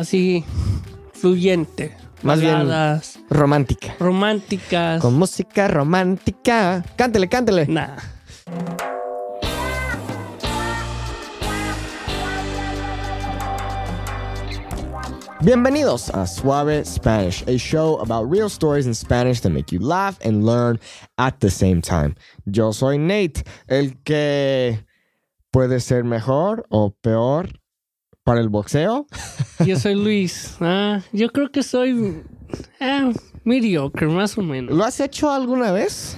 así fluyente. Más bien romántica. románticas. Con música romántica. Cántele, cántele. Nah. Bienvenidos a Suave Spanish, a show about real stories in Spanish that make you laugh and learn at the same time. Yo soy Nate, el que puede ser mejor o peor para el boxeo. Yo soy Luis. Ah, yo creo que soy eh, mediocre, más o menos. ¿Lo has hecho alguna vez?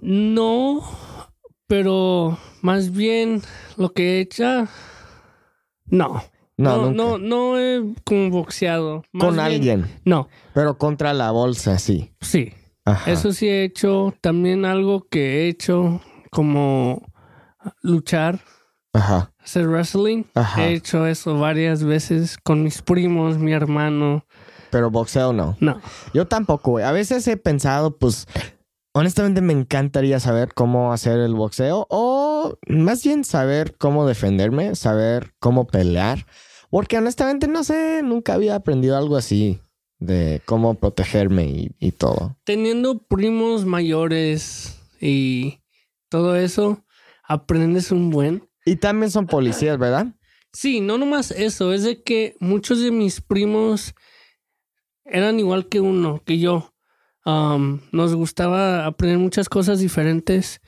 No, pero más bien lo que he hecho. No. No, no, no, no he como boxeado. Más Con bien- alguien, No, pero contra la bolsa, sí. sí. Ajá. Eso sí he hecho. También algo que he hecho como luchar, Ajá. Hacer wrestling. Ajá. He hecho eso varias veces con mis primos, mi hermano. Pero boxeo no. No. Yo tampoco, güey. A veces he pensado, pues, honestamente me encantaría saber cómo hacer el boxeo o más bien saber cómo defenderme, saber cómo pelear. Porque honestamente no sé, nunca había aprendido algo así de cómo protegerme y, y todo. Teniendo primos mayores y todo eso, aprendes un buen. Y también son policías, ¿verdad? Sí, no nomás eso, es de que muchos de mis primos eran igual que uno, que yo. Um, nos gustaba aprender muchas cosas diferentes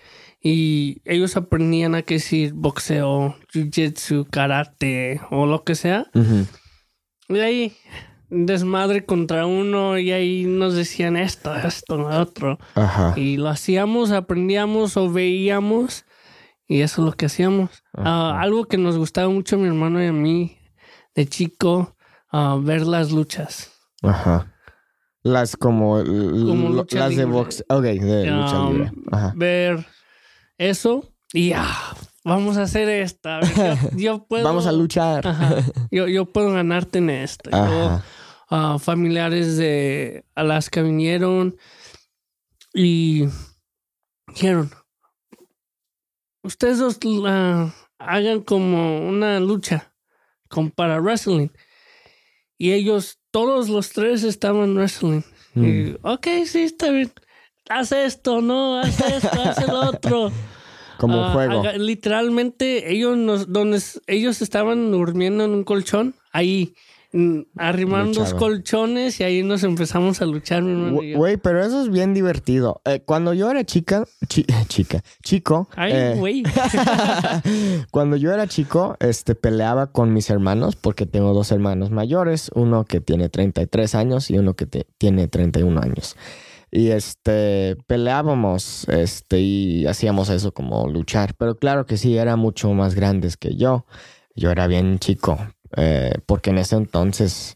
y ellos aprendían a que decir boxeo, jiu-jitsu, karate o lo que sea. Y ahí desmadre contra uno y ahí nos decían esto, esto, lo otro. Ajá. Y lo hacíamos, aprendíamos o veíamos. Y eso es lo que hacíamos. Ah, algo que nos gustaba mucho a mi hermano y a mí de chico, ah, ver las luchas. Ajá. Las como, Como lucha las de boxeo. Ok, de lucha Um, libre. Ajá. Ver eso y ah, vamos a hacer esta. A ver, Yo, yo puedo, Vamos a luchar. Ajá. Yo, yo puedo ganarte en esto. Yo, Ajá. ah, familiares de Alaska vinieron y dijeron, ustedes dos la hagan como una lucha con, para wrestling. Y ellos, todos los tres estaban wrestling. Mm. Y, ok, sí, está bien. Haz esto, no, haz esto, haz el otro. Como Ah, juego. haga- literalmente, ellos nos, donde ellos estaban durmiendo en un colchón, ahí mm, arrimaron dos Luchaban. colchones y ahí nos empezamos a luchar, mi hermano Güey, pero eso es bien divertido. Eh, cuando yo era chica, chi- chica, chico. Ay, eh, güey. cuando yo era chico, este, peleaba con mis hermanos porque tengo dos hermanos mayores, uno que tiene 33 años y uno que tiene 31 años. Y este, peleábamos, este, y hacíamos eso como luchar. Pero claro que sí, eran mucho más grandes que yo. Yo era bien chico, eh, porque en ese entonces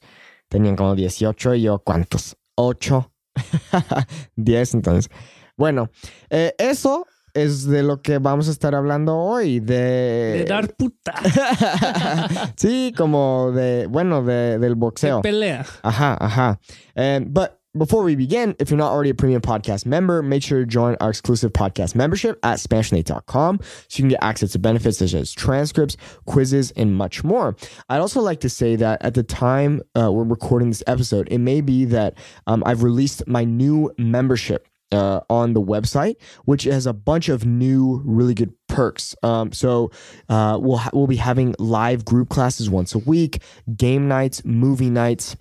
tenían como 18 y yo, ¿cuántos? 8, 10, entonces. Bueno, eh, eso es de lo que vamos a estar hablando hoy, de... De dar puta. sí, como de, bueno, de, del De boxeo. pelea. Aha, aha. And but before we begin, if you're not already a premium podcast member, make sure to join our exclusive podcast membership at SpanishNate.com so you can get access to benefits such as transcripts, quizzes, and much more. I'd also like to say that at the time uh, we're recording this episode, it may be that um, I've released my new membership. Uh, on the website, which has a bunch of new, really good perks. Um, so uh, we'll ha- we'll be having live group classes once a week, game nights, movie nights,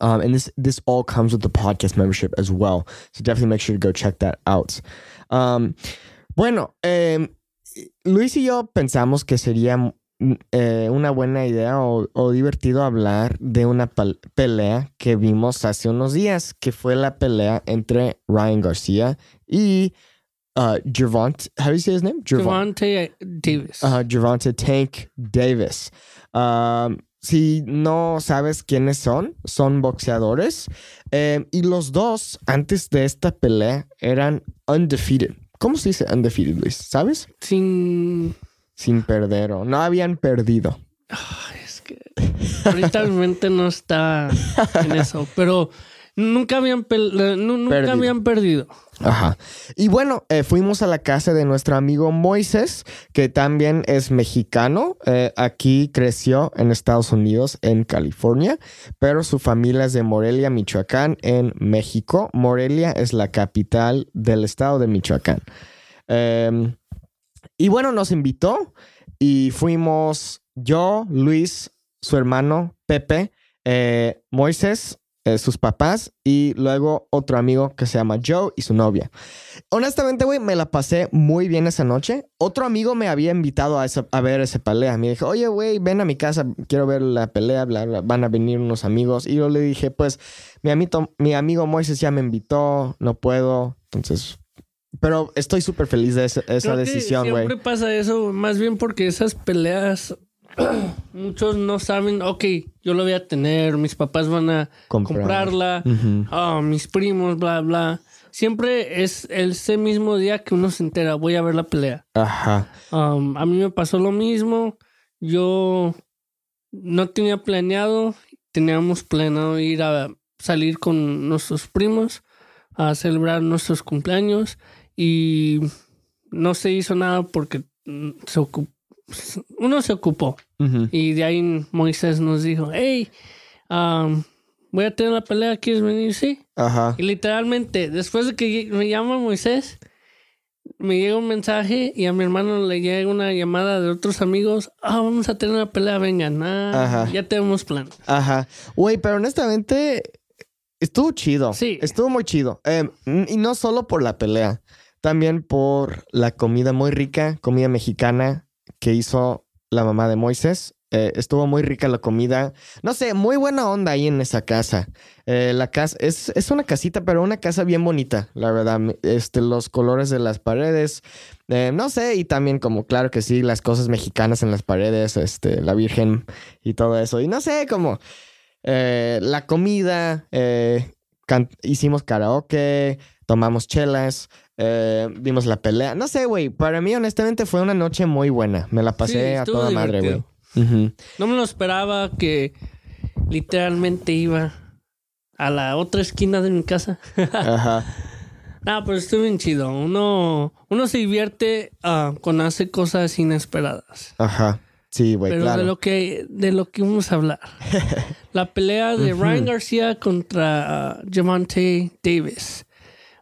um, and this this all comes with the podcast membership as well. So definitely make sure to go check that out. Um, bueno, em, Luis y yo pensamos que sería mm, eh, una buena idea o, o divertido hablar de una pelea que vimos hace unos días, que fue la pelea entre Ryan Garcia y uh, Gervonta. How do you say his name? Javante Davis. uh, Gervonta Tank Davis. Um, si no sabes quiénes son, son boxeadores. Eh, y los dos, antes de esta pelea, eran undefeated. ¿Cómo se dice undefeated, Luis? ¿Sabes? Sin. Sin perder o no habían perdido. Ay, es que ahorita mi mente no está en eso, pero Nunca habían, nunca Perdido. habían perdido. Ajá. Y bueno, eh, fuimos a la casa de nuestro amigo Moisés, que también es mexicano. Eh, aquí creció en Estados Unidos, en California, pero su familia es de Morelia, Michoacán, en México. Morelia es la capital del estado de Michoacán. Em, y bueno, nos invitó y fuimos yo, Luis, su hermano, Pepe, eh, Moisés, eh, sus papás y luego otro amigo que se llama Joe y su novia. Honestamente, güey, me la pasé muy bien esa noche. Otro amigo me había invitado a, esa- a ver esa pelea. Me dijo, oye, güey, ven a mi casa, quiero ver la pelea, bla, bla, van a venir unos amigos. Y yo le dije, pues, mi, amito, mi amigo Moisés ya me invitó, no puedo. Entonces, pero estoy súper feliz de esa, decisión, güey. Siempre pasa eso, más bien porque esas peleas, muchos no saben, ok, yo lo voy a tener, mis papás van a Comprar. comprarla, ah, mis primos, bla, bla. Siempre es ese mismo día que uno se entera, voy a ver la pelea. Ajá. Um, a mí me pasó lo mismo. Yo no tenía planeado, teníamos planeado ir a salir con nuestros primos a celebrar nuestros cumpleaños y no se hizo nada porque mm, se uno se ocupó y de ahí Moisés nos dijo, hey, um, voy a tener la pelea, ¿quieres venir? Sí. Ajá. Y literalmente, después de que me llama Moisés, me llega un mensaje y a mi hermano le llega una llamada de otros amigos. Ah, vamos a tener una pelea, vengan. Ah, ya tenemos plan. Ajá. Güey, pero honestamente estuvo chido. Sí. Estuvo muy chido. Eh, y no solo por la pelea, también por la comida muy rica, comida mexicana que hizo la mamá de Moisés. Eh, estuvo muy rica la comida. No sé, muy buena onda ahí en esa casa. Eh, la casa es, es una casita, pero una casa bien bonita, la verdad. Este, los colores de las paredes, eh, no sé, y también como claro que sí, las cosas mexicanas en las paredes, este, la Virgen y todo eso. Y no sé, como la comida, hicimos karaoke, tomamos chelas, eh, vimos la pelea. No sé, güey, para mí honestamente fue una noche muy buena. Me la pasé Sí, a toda madre, güey. No me lo esperaba que literalmente iba a la otra esquina de mi casa. Ajá. Ah, pero estuvo bien chido. Uno, uno se divierte ah, cuando hace cosas inesperadas. Ajá. Sí, güey, Pero claro. de lo que de lo que vamos a hablar. La pelea de Ryan García contra ah, Javante Davis.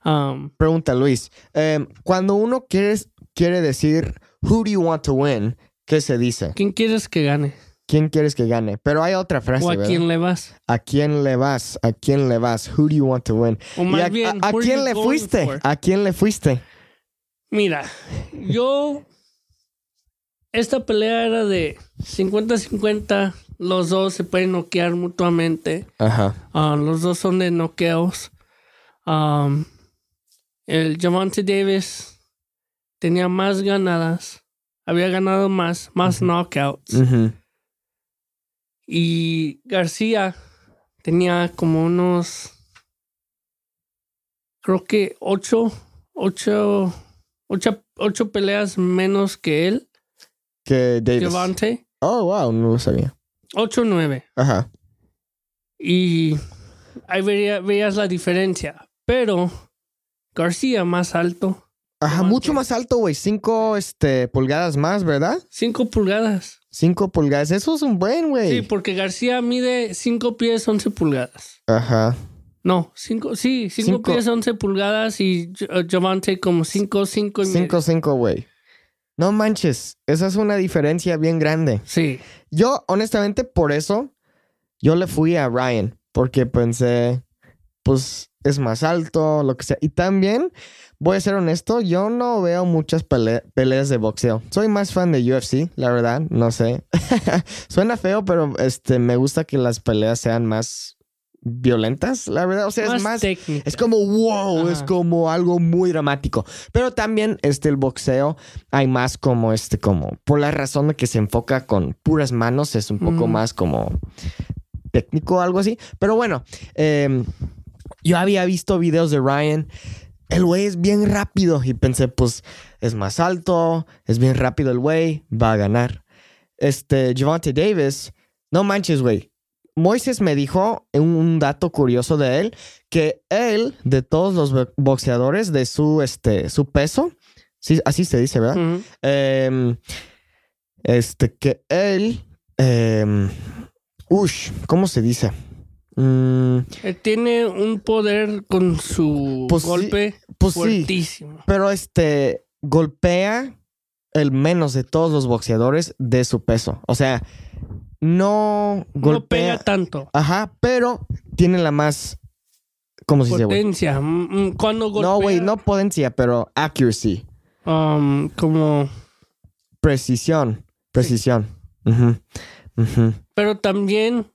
Um, Pregunta Luis. em, cuando uno quiere, quiere decir who do you want to win, ¿qué se dice? ¿Quién quieres que gane? ¿Quién quieres que gane? Pero hay otra frase, ¿O a ¿verdad? quién le vas? ¿A quién le vas? ¿A quién le vas? Who do you want to win? O ¿Y más a, bien, a- quién le fuiste? for? ¿A quién le fuiste? Mira, yo. Esta pelea era de 50-50. Los dos se pueden noquear mutuamente. Ajá. Ah, los dos son de noqueos. Um, el Javante Davis tenía más ganadas. Había ganado más, más knockouts. Y García tenía como unos. Creo que ocho, ocho, ocho, ocho peleas menos que él, Que Davis. Javante. Oh, wow, no lo sabía. Ocho, nueve. Ajá. Y ahí veía- veías la diferencia. Pero García más alto, Ajá, mucho más alto, güey. Cinco este, pulgadas más, ¿verdad? cinco pulgadas. Cinco pulgadas. Eso es un buen, Sí, güey. porque García mide cinco pies, once pulgadas. Ajá. No, cinco, sí, cinco, Cinco. pies, once pulgadas y J- Javante como cinco, cinco y medio. Cinco, cinco, güey. No manches. Esa es una diferencia bien grande. Sí. Yo, honestamente, por eso, yo le fui a Ryan. Porque pensé, pues, es más alto, lo que sea. Y también, voy a ser honesto, yo no veo muchas pele- peleas de boxeo. Soy más fan de UFC, la verdad, no sé. Suena feo, pero este, me gusta que las peleas sean más violentas, la verdad. O sea, más, es más... técnica. Es como wow, Ajá. es como algo muy dramático. Pero también este el boxeo hay más como este como por la razón de que se enfoca con puras manos es un poco Mm. más como técnico algo así. Pero bueno, em, yo había visto videos de Ryan. El güey es bien rápido y pensé pues es más alto, es bien rápido el güey, va a ganar. Este Javante Davis, no manches güey. Moises me dijo un, dato curioso de él, que él, de todos los bo- boxeadores de su, este, su peso, sí, así se dice, ¿verdad? Em, este, que él, ush, ¿cómo se dice? Mm, Él tiene un poder con su Pues sí, golpe pues sí, fuertísimo. pero este, golpea el menos de todos los boxeadores de su peso. O sea, no No golpea. pega tanto. Ajá, pero tiene la más. ¿Cómo se dice? Potencia. Mm, mm, Cuando golpea. No, güey, no potencia, pero accuracy. um, como. Precisión. Precisión. Pero también.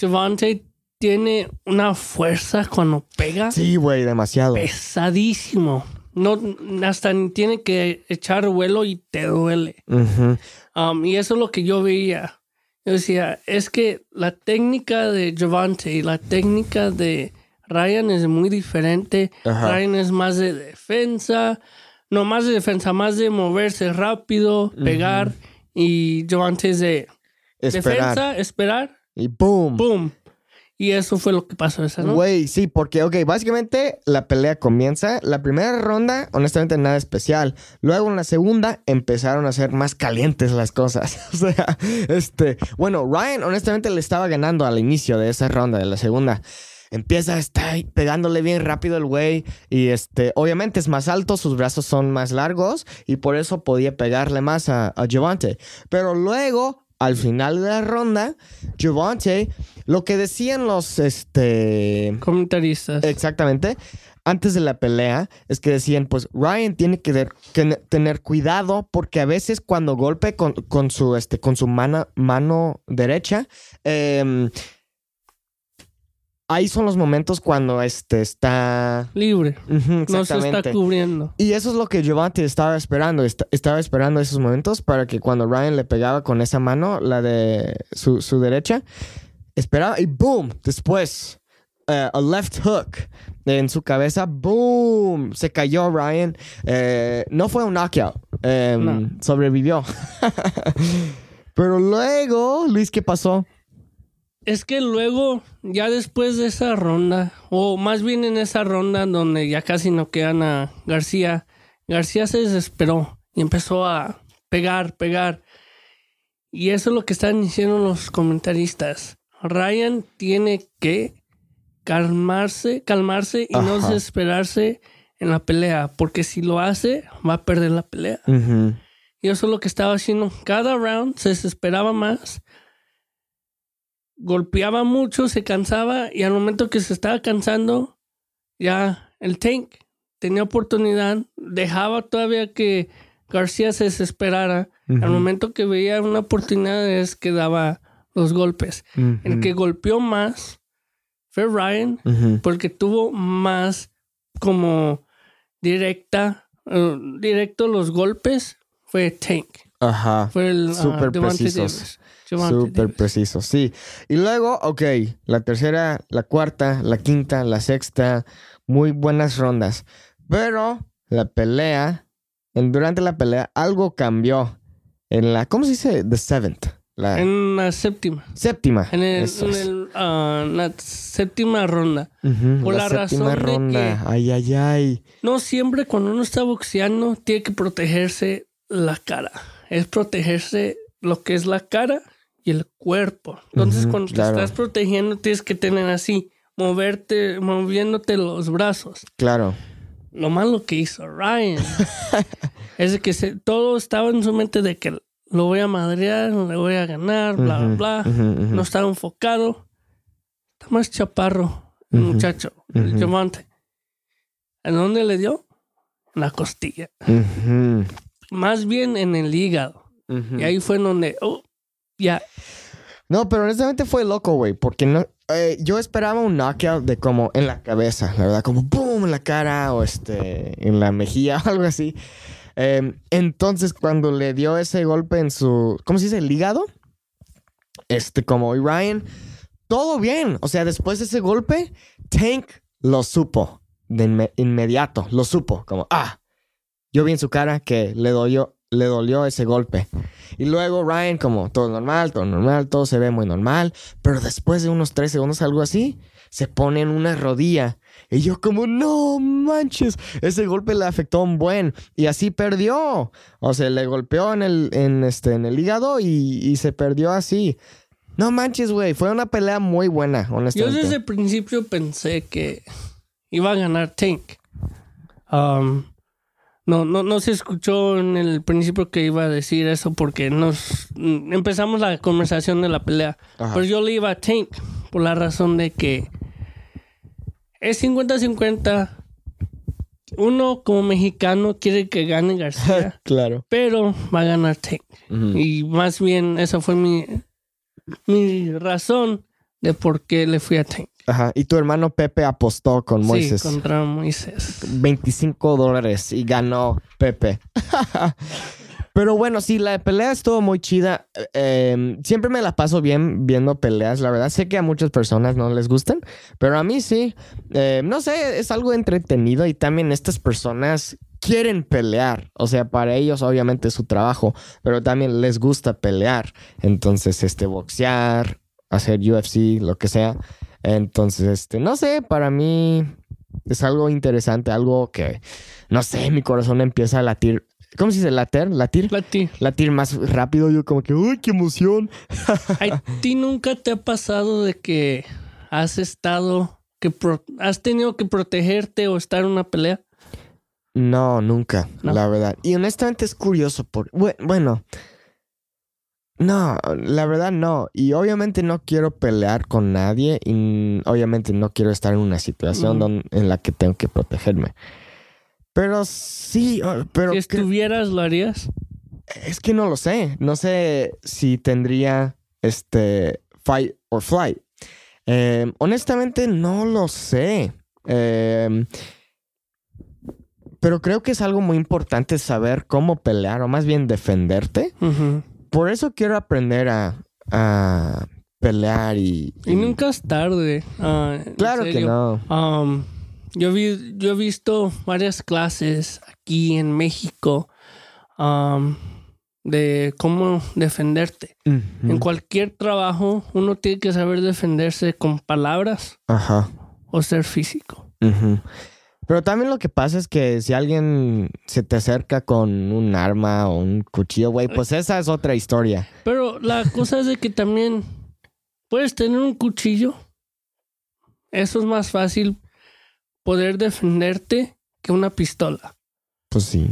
Javante tiene una fuerza cuando pega. Sí, güey, demasiado. Pesadísimo. No, hasta ni tiene que echar vuelo y te duele. Um, y eso es lo que yo veía. Yo decía, es que la técnica de Javante y la técnica de Ryan es muy diferente. Ryan es más de defensa, no más de defensa, más de moverse rápido, pegar. Y Javante es de Esperar. defensa, esperar, Y boom. ¡pum! Y eso fue lo que pasó esa noche. Güey, sí, porque, ok, básicamente la pelea comienza. La primera ronda, honestamente, nada especial. Luego en la segunda empezaron a ser más calientes las cosas. O sea, este, bueno, Ryan, honestamente, le estaba ganando al inicio de esa ronda, de la segunda. Empieza a estar pegándole bien rápido el güey. Y este, obviamente es más alto, sus brazos son más largos. Y por eso podía pegarle más a, a Javante. Pero luego, al final de la ronda, Javante, lo que decían los, este, Comentaristas. Exactamente. Antes de la pelea, es que decían, pues Ryan tiene que, tener cuidado porque a veces cuando golpe con, con su, este, con su mano, mano derecha, em, ahí son los momentos cuando este, está... Libre. No se está cubriendo. Y eso es lo que Giovanni estaba esperando. Est- estaba esperando esos momentos para que cuando Ryan le pegaba con esa mano, la de su, su derecha, esperaba y boom, después, eh, a left hook en su cabeza, boom, se cayó Ryan. Eh, no fue un knockout, em, No. sobrevivió. Pero luego, Luis, ¿qué pasó? Es que luego, ya después de esa ronda, o más bien en esa ronda donde ya casi no quedan a García, García se desesperó y empezó a pegar, pegar. Y eso es lo que están diciendo los comentaristas. Ryan tiene que calmarse, calmarse y no desesperarse en la pelea, porque si lo hace, va a perder la pelea. Ujú. Y eso es lo que estaba haciendo. Cada round se desesperaba más. Golpeaba mucho, se cansaba. Y al momento que se estaba cansando, ya el tank tenía oportunidad. Dejaba todavía que García se desesperara. Al momento que veía una oportunidad es que daba los golpes. El que golpeó más fue Ryan porque tuvo más como directa, eh, directo los golpes fue Tank. Ajá. Fue el ah, Devontae precisos. Súper preciso, sí. Y luego, ok, la tercera, la cuarta, la quinta, la sexta, muy buenas rondas. Pero la pelea, en- durante la pelea, algo cambió. En la, ¿cómo se dice? The seventh. La En la séptima. séptima. En, el, en ah, la séptima ronda. Ujú, por la séptima razón de ronda. que- Ay, ay, ay. No siempre cuando uno está boxeando tiene que protegerse la cara. Es protegerse lo que es la cara y el cuerpo. Entonces cuando claro. te estás protegiendo tienes que tener así, moverte, moviéndote los brazos. Claro. Lo malo que hizo Ryan es de que se- todo estaba en su mente de que lo voy a madrear, le voy a ganar, bla, bla, bla. No estaba enfocado. Está más chaparro el muchacho, el ujú. Javante. ¿En dónde le dio? En la costilla. Más bien en el hígado. Y ahí fue en donde, oh, ya. No, pero honestamente fue loco, güey, porque no, eh, yo esperaba un knockout de como en la cabeza, la verdad, como boom en la cara o este en la mejilla o algo así. Eh, entonces cuando le dio ese golpe en su, ¿cómo se dice? El hígado. Este como y Ryan, todo bien, o sea, después de ese golpe, Tank lo supo de inme- inmediato, lo supo, como ah, yo vi en su cara que le dolió, le dolió ese golpe. Y luego Ryan como todo normal, todo normal, todo se ve muy normal. Pero después de unos tres segundos, algo así, se pone en una rodilla. Y yo como, no manches, ese golpe le afectó un buen. Y así perdió. O sea, le golpeó en el, en este, en el hígado y, y se perdió así. No manches, güey. Fue una pelea muy buena, Yo honestamente. desde el principio pensé que iba a ganar Tank. Um, no, no, no se escuchó en el principio que iba a decir eso porque nos empezamos la conversación de la pelea. Ajá. Pero yo le iba a Tank por la razón de que es 50-50. Uno como mexicano quiere que gane García, Claro. pero va a ganar Tank. Y más bien esa fue mi, mi razón de por qué le fui a Tank. Ajá. Y tu hermano Pepe apostó con Moises. Sí, contra Moisés. 25 dólares y ganó Pepe. Pero bueno, sí, la pelea estuvo muy chida. Eh, siempre me la paso bien viendo peleas, la verdad. Sé que a muchas personas no les gustan, pero a mí sí. Eh, no sé, es algo entretenido y también estas personas quieren pelear. O sea, para ellos obviamente es su trabajo, pero también les gusta pelear. Entonces, este, boxear, hacer UFC, lo que sea. Entonces, este, no sé, para mí es algo interesante, algo que, no sé, mi corazón empieza a latir. ¿Cómo se dice? ¿Latir? ¿Latir? Lati, Latir más rápido. Yo como que, uy, qué emoción. ¿a ti nunca te ha pasado de que has estado, que pro- has tenido que protegerte o estar en una pelea? No, nunca, No. la verdad. Y honestamente es curioso por, bue- bueno, no, la verdad no. Y obviamente no quiero pelear con nadie y obviamente no quiero estar en una situación Mm. en la que tengo que protegerme. Pero sí, oh, pero si estuvieras, ¿lo harías? es que no lo sé. No sé si tendría este fight or flight. Eh, honestamente no lo sé. Eh, pero creo que es algo muy importante saber cómo pelear o más bien defenderte. Por eso quiero aprender a, a pelear y... Y nunca es tarde. ah, Claro que no. Um, yo, vi, yo he visto varias clases aquí en México um, de cómo defenderte. En cualquier trabajo uno tiene que saber defenderse con palabras Ajá. o ser físico. Pero también lo que pasa es que si alguien se te acerca con un arma o un cuchillo, güey, pues esa es otra historia. Pero la cosa es de que también puedes tener un cuchillo. Eso es más fácil poder defenderte que una pistola. Pues sí.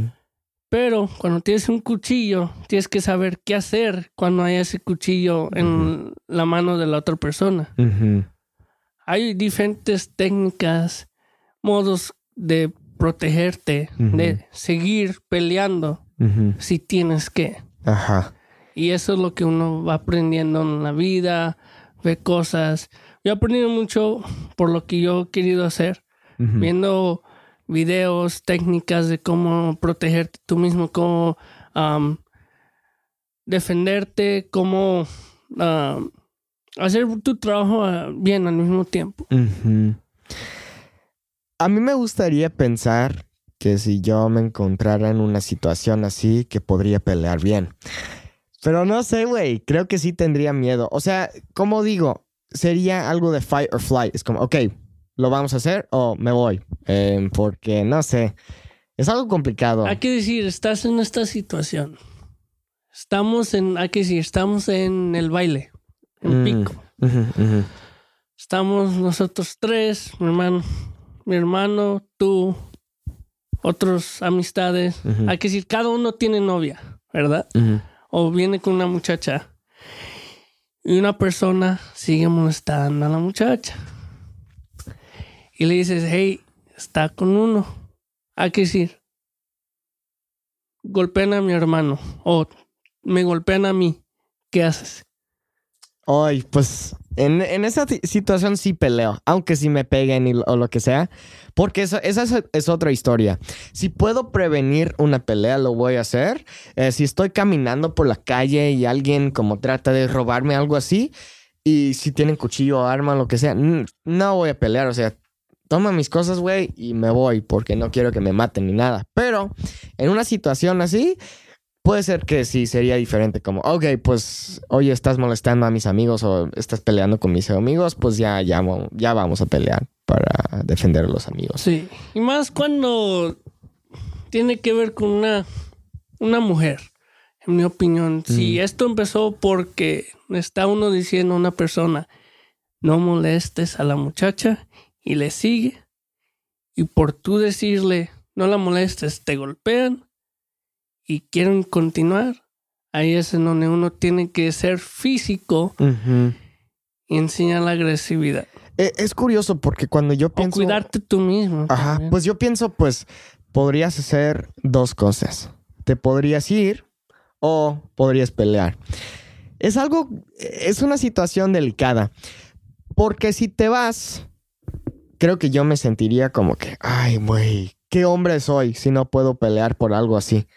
Pero cuando tienes un cuchillo, tienes que saber qué hacer cuando hay ese cuchillo en la mano de la otra persona. Hay diferentes técnicas, modos de protegerte, de seguir peleando si tienes que. Ajá. Y eso es lo que uno va aprendiendo en la vida, ve cosas. Yo he aprendido mucho por lo que yo he querido hacer, viendo videos, técnicas de cómo protegerte tú mismo, cómo defenderte, cómo hacer tu trabajo ah, bien al mismo tiempo. A mí me gustaría pensar que si yo me encontrara en una situación así, que podría pelear bien. Pero no sé, güey. Creo que sí tendría miedo. O sea, como digo, sería algo de fight or flight. Es como, ok, lo vamos a hacer o me voy. Eh, porque no sé. Es algo complicado. Hay que decir, estás en esta situación. Estamos en, hay que decir, estamos en el baile, en Mm. pico. Estamos nosotros tres, mi hermano, mi hermano, tú, otros amistades. Hay que decir, cada uno tiene novia, ¿verdad? O viene con una muchacha. Y una persona sigue molestando a la muchacha. Y le dices, hey, está con uno. Hay que decir, golpean a mi hermano o me golpean a mí. ¿Qué haces? Ay, pues en, en esa situación sí peleo, aunque sí me peguen y, o lo que sea, porque eso, esa es, es otra historia. Si puedo prevenir una pelea, lo voy a hacer. Eh, si estoy caminando por la calle y alguien como trata de robarme algo así, y si tienen cuchillo arma, lo que sea, no voy a pelear, o sea, toma mis cosas, güey, y me voy, porque no quiero que me maten ni nada. Pero en una situación así, puede ser que sí sería diferente, como, ok, pues, oye, estás molestando a mis amigos o estás peleando con mis amigos, pues ya, ya, ya vamos a pelear para defender a los amigos. Sí, y más cuando tiene que ver con una, una mujer, en mi opinión. Si esto empezó porque está uno diciendo a una persona, no molestes a la muchacha y le sigue, y por tú decirle, no la molestes, te golpean y quieren continuar, ahí es en donde uno tiene que ser físico y enseñar la agresividad. E, es curioso porque cuando yo pienso... O cuidarte tú mismo. Ajá, pues yo pienso, pues, podrías hacer dos cosas. Te podrías ir o podrías pelear. Es algo, es una situación delicada. Porque si te vas, creo que yo me sentiría como que, ay, güey, ¿qué hombre soy si no puedo pelear por algo así?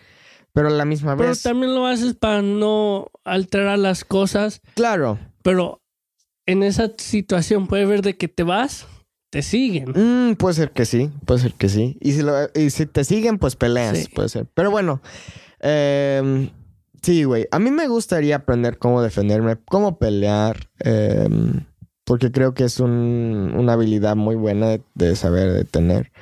Pero a la misma vez... Pero también lo haces para no alterar las cosas. Claro. Pero en esa situación puede ver de que te vas, te siguen. Mm, puede ser que sí, puede ser que sí. Y si, y si te siguen, pues peleas, puede ser. Pero bueno, eh, Sí, güey. A mí me gustaría aprender cómo defenderme, cómo pelear, em, porque creo que es una habilidad muy buena de, saber de tener.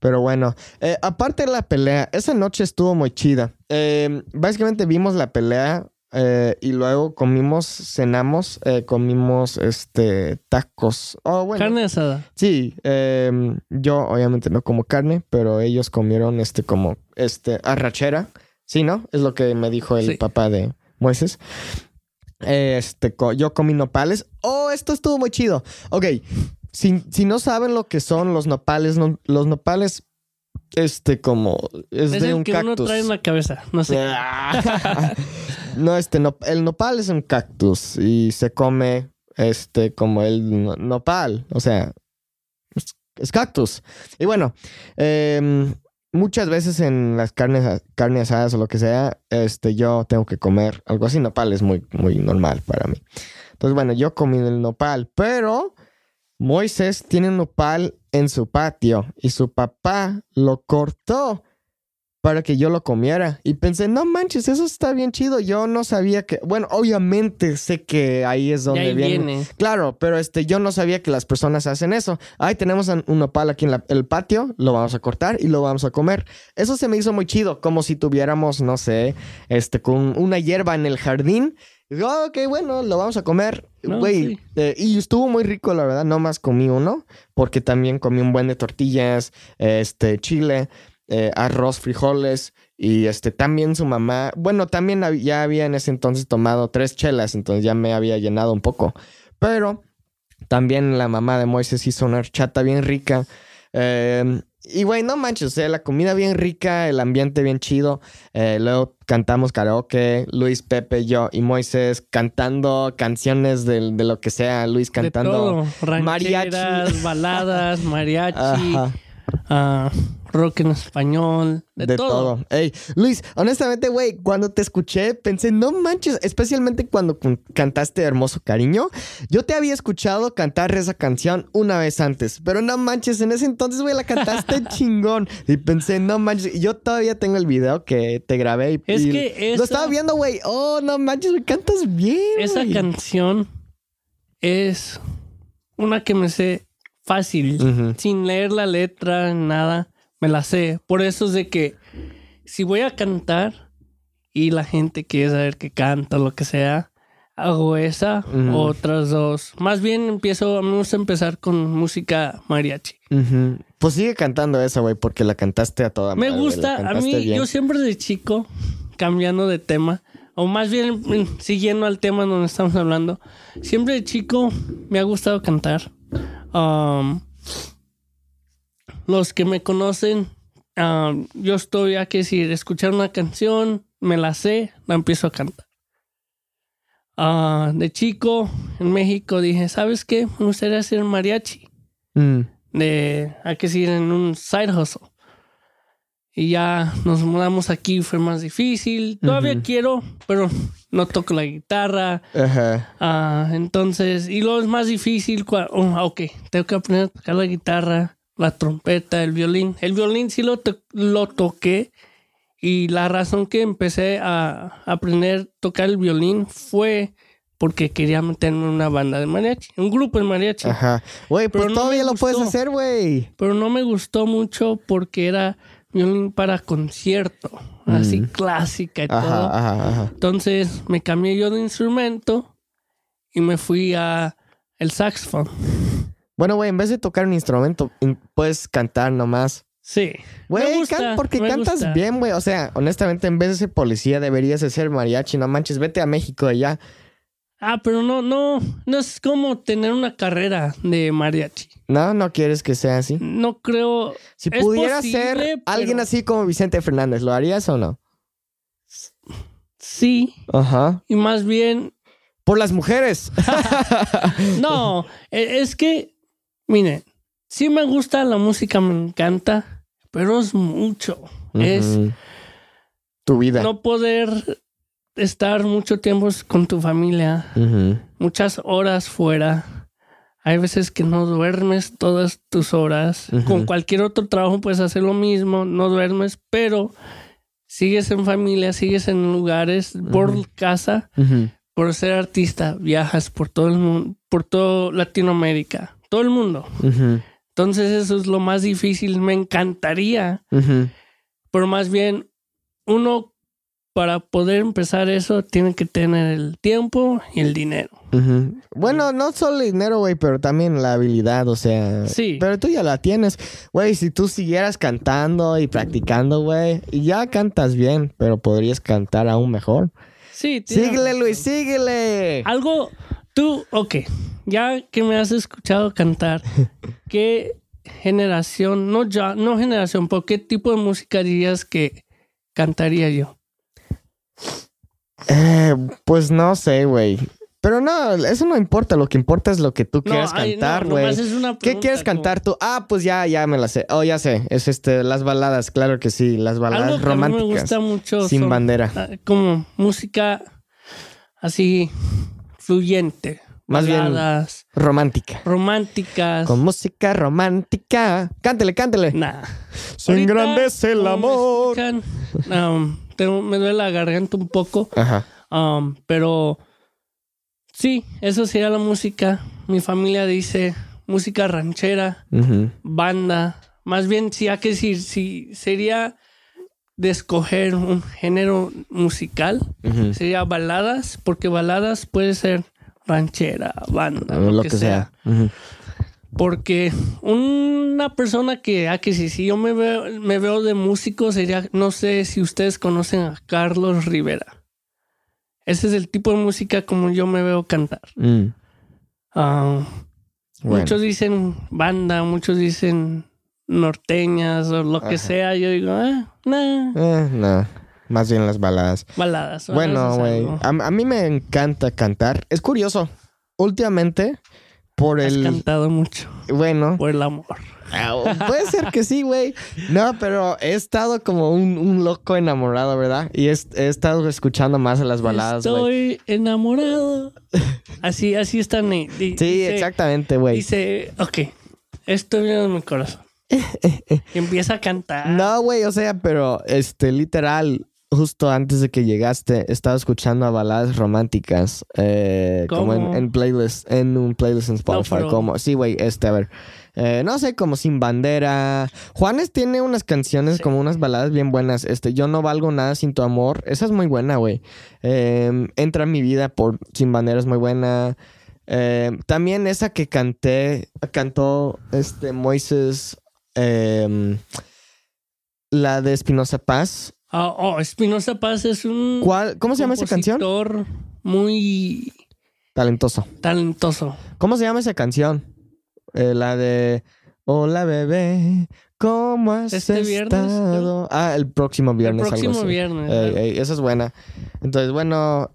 Pero bueno, eh, aparte de la pelea, esa noche estuvo muy chida. Em, básicamente vimos la pelea eh, y luego comimos, cenamos, eh, comimos este tacos. Oh, bueno. Carne asada. Sí, em, yo obviamente no como carne, pero ellos comieron este como este arrachera. Sí, ¿no? Es lo que me dijo el papá de Moisés. Este, yo comí nopales. Oh, esto estuvo muy chido. Ok, si, si no saben lo que son los nopales, los nopales, este, como es, de un que cactus. Uno trae en la cabeza, no sé. no, este, el nopal es un cactus y se come, este, como el nopal, o sea, es, es cactus. Y bueno, eh, muchas veces en las carnes, carnes asadas o lo que sea, este, yo tengo que comer algo así. Nopal es muy, muy normal para mí. Entonces, bueno, yo comí el nopal, pero Moisés tiene un nopal en su patio y su papá lo cortó para que yo lo comiera. Y pensé, no manches, eso está bien chido. Yo no sabía que, bueno, obviamente sé que ahí es donde viene. Claro, pero este, yo no sabía que las personas hacen eso. Ay, tenemos un nopal aquí en el patio, lo vamos a cortar y lo vamos a comer. Eso se me hizo muy chido, como si tuviéramos, no sé, este, con una hierba en el jardín. Y digo, ok, bueno, lo vamos a comer. Güey, eh, y estuvo muy rico, la verdad. No más comí uno, porque también comí un buen de tortillas, este, chile. Eh, arroz, frijoles y este también su mamá, bueno, también ya había en ese entonces tomado tres chelas, entonces ya me había llenado un poco, pero también la mamá de Moisés hizo una chata bien rica. Em, y güey, no manches, la comida bien rica, el ambiente bien chido. Eh, luego cantamos karaoke, Luis, Pepe, yo y Moisés cantando canciones de, lo que sea. Luis cantando mariachi. baladas, mariachi. Uh, rock en español, de, todo. Luis, honestamente, güey, cuando te escuché, pensé, no manches, especialmente cuando cantaste Hermoso Cariño. Yo te había escuchado cantar esa canción una vez antes, pero no manches, en ese entonces, güey, la cantaste chingón. Y pensé, no manches, yo todavía tengo el video que te grabé y, es que lo estaba viendo, güey. Oh, no manches, me cantas bien. Esa canción es una que me sé fácil, sin leer la letra, nada me la sé. Por eso es de que si voy a cantar y la gente quiere saber que canta o lo que sea, hago esa, otras dos. Más bien empiezo, vamos a empezar con música mariachi. Pues sigue cantando esa, güey, porque la cantaste a toda Me gusta, a mí, yo siempre de chico, cambiando de tema, o más bien siguiendo al tema donde estamos hablando, siempre de chico me ha gustado cantar. Um, los que me conocen, ah, yo estoy a que decir, escuchar una canción, me la sé, la empiezo a cantar. Ah, de chico, en México, dije, ¿sabes qué? Me gustaría hacer mariachi. Mm. De, hay que decir, en un side hustle. Y ya nos mudamos aquí, fue más difícil. Todavía quiero, pero no toco la guitarra. Ah, entonces, y lo es más difícil. Oh, ok, tengo que aprender a tocar la guitarra la trompeta, el violín. El violín sí lo, lo toqué Y la razón que empecé a aprender a tocar el violín fue porque quería meterme en una banda de mariachi, un grupo de mariachi. Ajá. Güey, Pero pues no todavía me lo puedes hacer, güey. Pero no me gustó mucho porque era violín para concierto, así Mm. clásica y todo. Ajá, ajá, ajá. Entonces me cambié yo de instrumento y me fui a el saxofón. Bueno, güey, en vez de tocar un instrumento, in- puedes cantar nomás. Sí. Güey, can- porque cantas gusta. bien, güey. O sea, honestamente, en vez de ser policía, deberías de ser mariachi. No manches, vete a México allá. Ah, pero no, no, no es como tener una carrera de mariachi. No, no quieres que sea así. No creo. Si Es pudiera posible, ser pero- alguien así como Vicente Fernández, ¿lo harías o no? Sí, Ajá. y más bien. Por las mujeres. No, e- es que, miren, sí me gusta la música, me encanta, pero es mucho. Es. Tu vida. no poder estar mucho tiempo con tu familia, muchas horas fuera. Hay veces que no duermes todas tus horas. Con cualquier otro trabajo puedes hacer lo mismo, no duermes, pero sigues en familia, sigues en lugares, por casa, por ser artista, viajas por todo el mundo, por todo Latinoamérica, todo el mundo. Entonces eso es lo más difícil. Me encantaría, pero más bien uno para poder empezar eso tiene que tener el tiempo y el dinero. Bueno, no solo el dinero, güey, pero también la habilidad, o sea. Sí. Pero tú ya la tienes. Güey, si tú siguieras cantando y practicando, güey, ya cantas bien, pero podrías cantar aún mejor. Sí, tienes Síguele. Luis, síguele. Algo, tú, ok, ya que me has escuchado cantar, ¿qué generación, no ya, no generación, pero qué tipo de música dirías que cantaría yo? Eh, pues no sé, güey. Pero no, eso no importa. Lo que importa es lo que tú quieras no, cantar, güey. ¿Qué quieres como- cantar tú? Ah, pues ya, ya me la sé. Oh, ya sé. Es este, las baladas, claro que sí. Las baladas Algo que a mí románticas. me gusta mucho sin son, bandera. ah, como música así fluyente, Más bien- Romántica. románticas. Con música romántica. Cántele, cántele. Nah. Se Ahorita, engrandece el me amor. escuchan, um, tengo- me duele la garganta un poco. Ajá. Um, pero sí, eso sería la música. Mi familia dice música ranchera, banda. Más bien, sí, hay que decir, si sería de escoger un género musical, sería baladas, porque baladas puede ser ranchera, banda, Lo, que, sea. Porque una persona que, ah, que si, si yo me veo, me veo de músico sería, no sé si ustedes conocen a Carlos Rivera. Ese es el tipo de música como yo me veo cantar. Mm. Ah, Bueno. Muchos dicen banda, muchos dicen norteñas o lo que sea. Yo digo, ah, nah, Eh, no. Más bien las baladas. baladas. Bueno, güey. A, a mí me encanta cantar. Es curioso. Últimamente, por Has el. cantado mucho Bueno, por el amor. Ah, Puede ser que sí, güey. No, pero he estado como un, un loco enamorado, ¿verdad? Y he, he estado escuchando más a las baladas, güey. Estoy enamorado. Así, así están. eh, Sí, dice- exactamente, güey. Dice, ok, esto viene de mi corazón. Y empieza a cantar. No, güey, o sea, pero este, literal, justo antes de que llegaste, estaba escuchando a baladas románticas. eh, como en, en playlist, en un playlist en Spotify. pero- Como, sí, güey, este, a ver. eh, no sé, como Sin Bandera. Juanes tiene unas canciones Sí. como unas baladas bien buenas. Este, Yo no valgo nada sin tu amor. Esa es muy buena, güey. Eh, Entra en mi vida por Sin Bandera es muy buena. Eh, también esa que canté, cantó este Moises, eh, la de Espinosa Paz. Ah, oh, Espinosa Paz es un. ¿Cuál, ¿Cómo se llama esa canción? muy Talentoso. talentoso. ¿Cómo se llama esa canción? Eh, la de Hola bebé, ¿cómo has Este viernes, estado? Ah, el próximo viernes. el algo próximo así. viernes. Ey, ey, esa es buena. Entonces, bueno,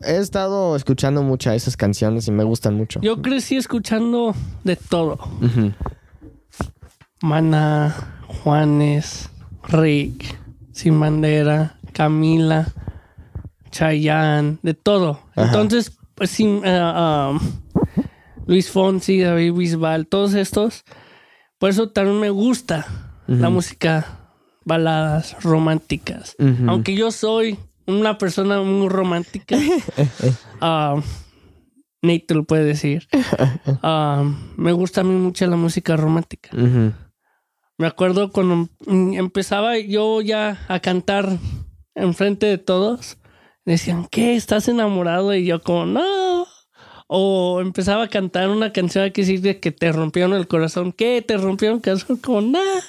he estado escuchando muchas esas canciones y me gustan mucho. Yo crecí escuchando de todo. Mana, Juanes, Rick, Sin Bandera, Camila, Chayanne, de todo. Ajá. Entonces, pues sin, ah, ah, Luis Fonsi, David Bisbal, todos estos. Por eso también me gusta la música baladas románticas. Aunque yo soy una persona muy romántica, ah, Nate te lo puede decir. Ah, me gusta a mí mucho la música romántica. Me acuerdo cuando mm, empezaba yo ya a cantar enfrente de todos, decían, ¿qué? ¿Estás enamorado? Y yo como, no. O empezaba a cantar una canción que dice que te rompieron el corazón. ¿Qué? ¿Te rompieron el corazón? Como, nada.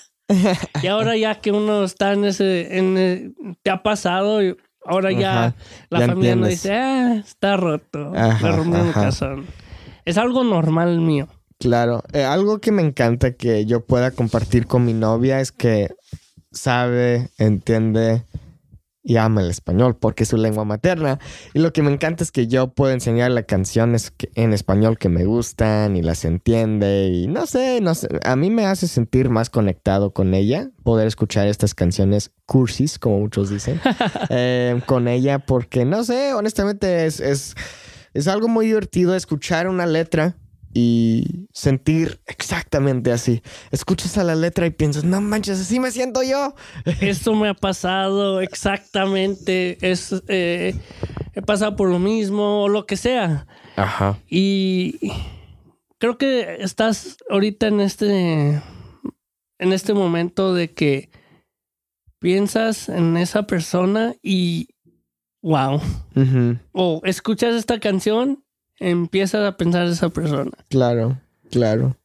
y ahora ya que uno está en ese, en el- te ha pasado, y ahora ya Ajá, la ya familia no dice, ah, está roto, Ajá, me rompieron el corazón. Es algo normal mío. Claro, Eh, algo que me encanta que yo pueda compartir con mi novia es que sabe, entiende y ama el español porque es su lengua materna. Y lo que me encanta es que yo puedo enseñarle canciones que- en español que me gustan y las entiende y no sé, no sé, a mí me hace sentir más conectado con ella, poder escuchar estas canciones cursis, como muchos dicen, eh, con ella porque no sé, honestamente es, es, es algo muy divertido escuchar una letra y sentir exactamente así. Escuchas a la letra y piensas, no manches, así me siento yo. Esto me ha pasado exactamente. Es, eh, he pasado por lo mismo o lo que sea. Ajá. Y creo que estás ahorita en este, en este momento de que piensas en esa persona y wow. O escuchas esta canción, empiezas a pensar en esa persona. Claro, claro.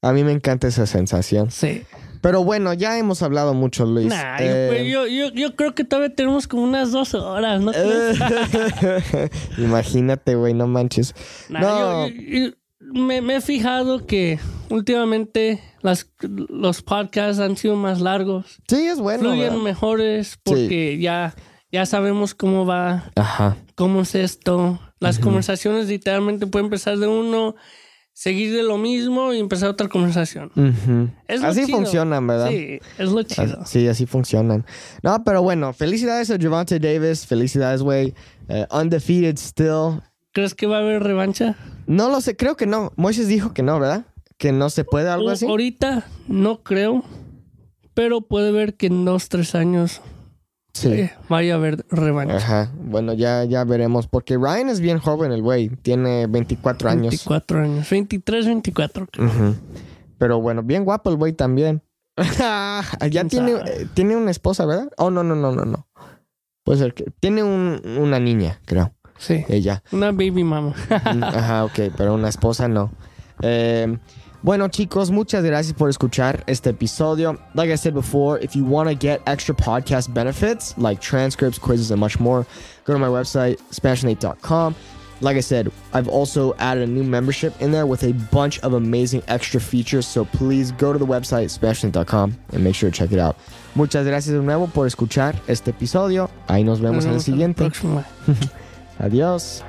A mí me encanta esa sensación. Sí. Pero bueno, ya hemos hablado mucho, Luis. Nah, Eh, yo, yo, yo creo que todavía tenemos como unas dos horas, ¿no? Imagínate, güey, no manches. Nah, no. yo- me, me he fijado que últimamente las, los podcasts han sido más largos, Sí, es bueno. fluyen ¿verdad? mejores porque ya, ya sabemos cómo va, Ajá. cómo es esto. Las conversaciones literalmente pueden empezar de uno, seguir de lo mismo y empezar otra conversación. Es Así chido. funcionan, ¿verdad? Sí, es lo chido. Así- Sí, así funcionan. No, pero bueno, felicidades a Javante Davis. Felicidades, güey. Eh, undefeated still. ¿Crees que va a haber revancha? No lo sé, creo que no. Moises dijo que no, ¿verdad? Que no se puede, algo así. Ahorita no creo, pero puede ver que en dos, tres años Sí. eh, vaya a haber revancha. Ajá. Bueno, ya, ya veremos. Porque Ryan es bien joven, el güey. Tiene 24 años. 24 años. 23, 24. creo. Pero bueno, bien guapo el güey también. ya ¿Quién tiene, eh, tiene una esposa, ¿verdad? Oh, no, no, no, no, no. Puede ser que. Tiene un- una niña, creo. Sí. Ella. Una baby mama. Ajá, ok, pero una esposa no. Eh, bueno, chicos, muchas gracias por escuchar este episodio. Like I said before, if you want to get extra podcast benefits like transcripts, quizzes, and much more, go to my website, SpanishNate.com. Like I said, I've also added a new membership in there with a bunch of amazing extra features. So please go to the website, SpanishNate.com, and make sure to check it out. Muchas gracias de nuevo por escuchar este episodio. Ahí nos vemos en el siguiente. Adiós.